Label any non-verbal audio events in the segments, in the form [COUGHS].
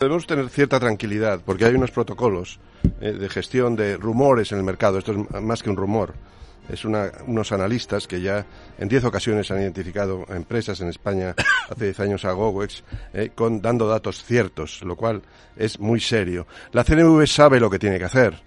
Debemos tener cierta tranquilidad porque hay unos protocolos eh, de gestión de rumores en el mercado. Esto es más que un rumor. Es unos analistas que ya en 10 ocasiones han identificado empresas en España [COUGHS] hace 10 años a Gowex eh, con, dando datos ciertos, lo cual es muy serio. La CNV sabe lo que tiene que hacer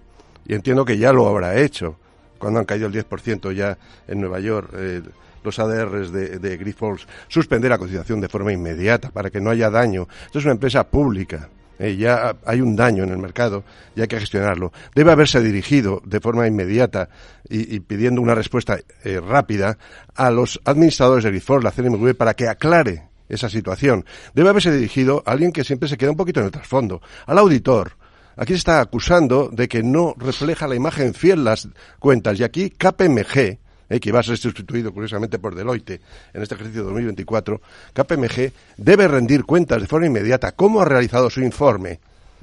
y entiendo que ya lo habrá hecho cuando han caído el 10% ya en Nueva York. Eh, los ADRs de, de Grifols, suspender la cotización de forma inmediata para que no haya daño. Esto es una empresa pública. Eh, ya hay un daño en el mercado y hay que gestionarlo. Debe haberse dirigido de forma inmediata y, pidiendo una respuesta eh, rápida a los administradores de Grifols, la CNMV, para que aclare esa situación. Debe haberse dirigido a alguien que siempre se queda un poquito en el trasfondo, al auditor. Aquí se está acusando de que no refleja la imagen fiel las cuentas y aquí KPMG, eh, que va a ser sustituido curiosamente por Deloitte en este ejercicio 2024, KPMG debe rendir cuentas de forma inmediata cómo ha realizado su informe.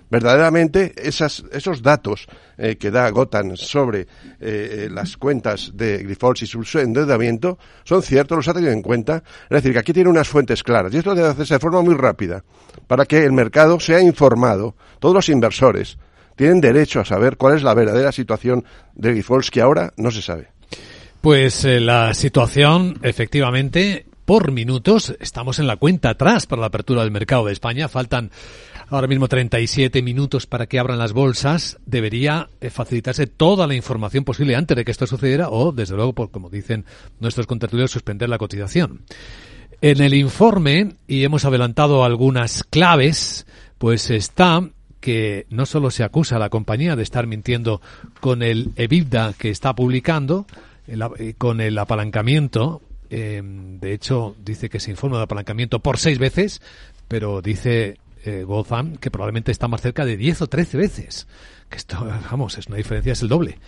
Verdaderamente, esas, esos datos eh, que da Gotan sobre eh, las cuentas de Grifols y su endeudamiento son ciertos, los ha tenido en cuenta. Es decir, que aquí tiene unas fuentes claras y esto debe hacerse de forma muy rápida para que el mercado sea informado, todos los inversores tienen derecho a saber cuál es la verdadera situación de Grifols que ahora no se sabe. Pues eh, la situación, efectivamente, por minutos, estamos en la cuenta atrás para la apertura del mercado de España. Faltan ahora mismo 37 minutos para que abran las bolsas. Debería eh, facilitarse toda la información posible antes de que esto sucediera o, desde luego, por, como dicen nuestros contertulios, suspender la cotización. En el informe, y hemos adelantado algunas claves, pues está que no solo se acusa a la compañía de estar mintiendo con el EBITDA que está publicando, eh, con el apalancamiento, eh, de hecho, dice que se informa de apalancamiento por seis veces, pero dice eh, que probablemente está más cerca de 10 o 13 veces. Que esto, [LAUGHS] vamos, es una diferencia, es el doble.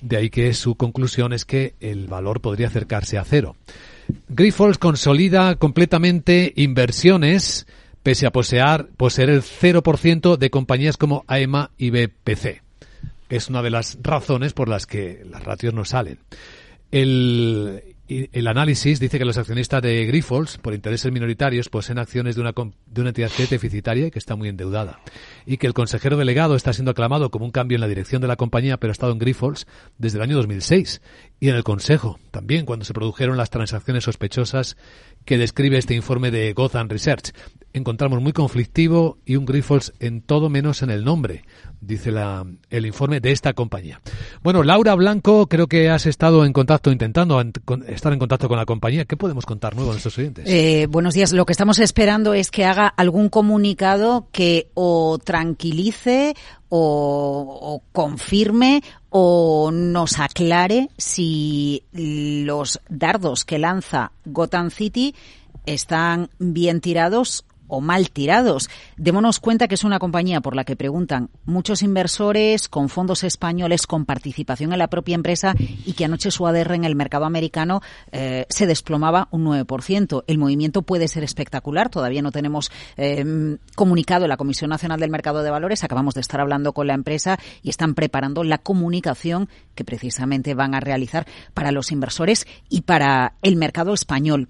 De ahí que su conclusión es que el valor podría acercarse a cero. Grifols consolida completamente inversiones pese a poseer, poseer el 0% de compañías como AEMA y BPC. Es una de las razones por las que las ratios no salen. El, el análisis dice que los accionistas de Grifols, por intereses minoritarios, poseen acciones de una, de una entidad deficitaria y que está muy endeudada. Y que el consejero delegado está siendo aclamado como un cambio en la dirección de la compañía, pero ha estado en Grifols desde el año 2006. Y en el Consejo, también, cuando se produjeron las transacciones sospechosas que describe este informe de Gotham Research. Encontramos muy conflictivo y un Grifols en todo menos en el nombre dice la, el informe de esta compañía. Bueno, Laura Blanco, creo que has estado en contacto, intentando estar en contacto con la compañía. ¿Qué podemos contar nuevo a nuestros oyentes? Eh, buenos días. Lo que estamos esperando es que haga algún comunicado que o tranquilice o, confirme o nos aclare si los dardos que lanza Gotham City están bien tirados o mal tirados. Démonos cuenta que es una compañía por la que preguntan muchos inversores con fondos españoles con participación en la propia empresa y que anoche su ADR en el mercado americano eh, se desplomaba un 9%. El movimiento puede ser espectacular. Todavía no tenemos eh, comunicado la Comisión Nacional del Mercado de Valores. Acabamos de estar hablando con la empresa y están preparando la comunicación que precisamente van a realizar para los inversores y para el mercado español.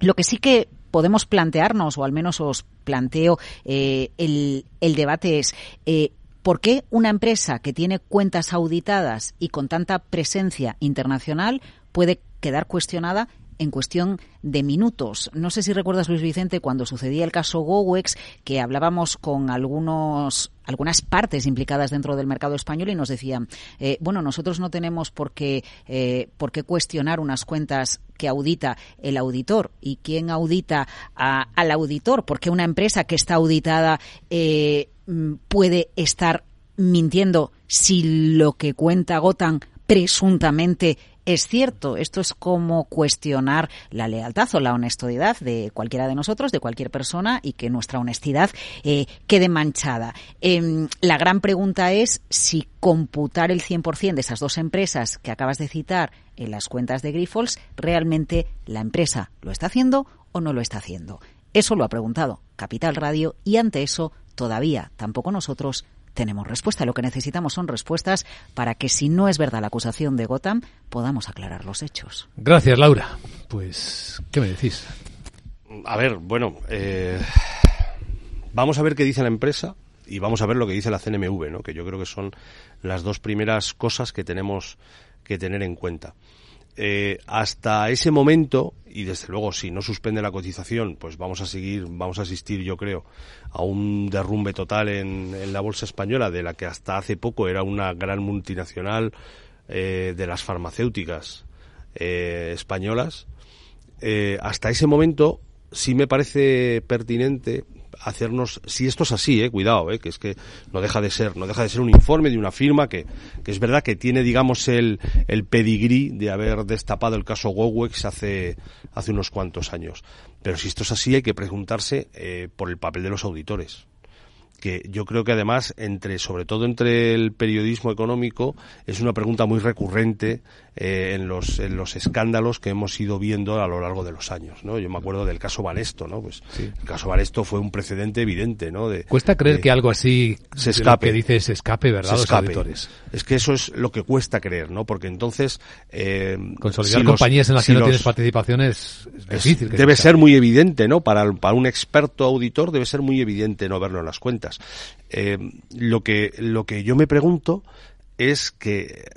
Lo que sí que podemos plantearnos, o al menos os planteo eh, el, debate es, eh, ¿por qué una empresa que tiene cuentas auditadas y con tanta presencia internacional puede quedar cuestionada en cuestión de minutos. No sé si recuerdas, Luis Vicente, cuando sucedía el caso GoWex, que hablábamos con algunos algunas partes implicadas dentro del mercado español y nos decían, eh, bueno, nosotros no tenemos por qué, eh, por qué cuestionar unas cuentas que audita el auditor y quién audita al auditor, porque una empresa que está auditada eh, mm, puede estar mintiendo si lo que cuenta Gotan presuntamente es cierto. Esto es como cuestionar la lealtad o la honestidad de cualquiera de nosotros, de cualquier persona, y que nuestra honestidad eh, quede manchada. Em, la gran pregunta es si computar el 100% de esas dos empresas que acabas de citar en las cuentas de Grifols, realmente la empresa lo está haciendo o no lo está haciendo. Eso lo ha preguntado Capital Radio y ante eso todavía tampoco nosotros tenemos respuesta. Lo que necesitamos son respuestas para que, si no es verdad la acusación de Gotham, podamos aclarar los hechos. Gracias, Laura. Pues, ¿qué me decís? A ver, bueno, eh, vamos a ver qué dice la empresa y vamos a ver lo que dice la CNMV, ¿no? que yo creo que son las dos primeras cosas que tenemos que tener en cuenta. Eh, hasta ese momento, y desde luego si no suspende la cotización, pues vamos a seguir, vamos a asistir, yo creo, a un derrumbe total en, la bolsa española, de la que hasta hace poco era una gran multinacional eh, de las farmacéuticas eh, españolas. hasta ese momento sí me parece pertinente hacernos, si esto es así, eh, cuidado, eh, que es que no deja de ser, no deja de ser un informe de una firma que, que es verdad que tiene, digamos, el, el pedigrí de haber destapado el caso Gowex hace, hace unos cuantos años. Pero si esto es así, hay que preguntarse eh, por el papel de los auditores que yo creo que además entre sobre todo entre el periodismo económico es una pregunta muy recurrente eh, en los en los escándalos que hemos ido viendo a lo largo de los años no yo me acuerdo del caso Banesto no pues el caso Banesto fue un precedente evidente no de, cuesta creer que algo así se escape. que dice se escape verdad los auditores. Es que eso es lo que cuesta creer no porque entonces eh, consolidar compañías en las que no tienes participaciones es difícil debe ser muy evidente no para para un experto auditor debe ser muy evidente no verlo en las cuentas eh, lo, que, lo que yo me pregunto es que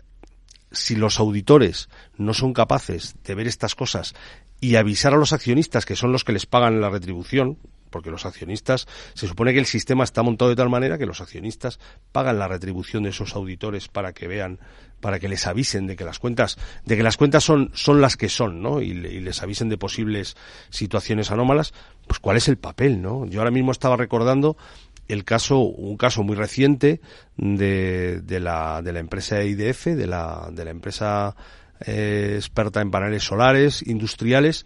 si los auditores no son capaces de ver estas cosas y avisar a los accionistas, que son los que les pagan la retribución, porque los accionistas, se supone que el sistema está montado de tal manera que los accionistas pagan la retribución de esos auditores para que vean, para que les avisen de que las cuentas, de que las cuentas son, son las que son, ¿no? Y, y les avisen de posibles situaciones anómalas, pues cuál es el papel, ¿no? Yo ahora mismo estaba recordando el caso, un caso muy reciente de, de, la, de la empresa IDF, de la, de la empresa eh, experta en paneles solares industriales,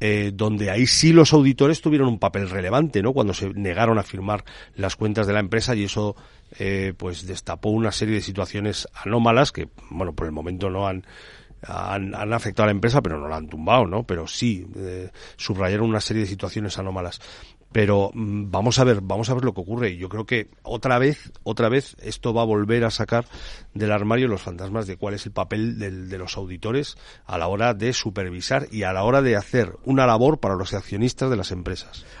eh, donde ahí sí los auditores tuvieron un papel relevante, ¿no? Cuando se negaron a firmar las cuentas de la empresa y eso, eh, pues destapó una serie de situaciones anómalas que, bueno, por el momento no han, han, afectado a la empresa, pero no la han tumbado, ¿no? Pero sí, eh, subrayaron una serie de situaciones anómalas pero mm, vamos a ver, vamos a ver lo que ocurre. Yo creo que otra vez, otra vez, esto va a volver a sacar del armario los fantasmas de cuál es el papel de los auditores a la hora de supervisar y a la hora de hacer una labor para los accionistas de las empresas.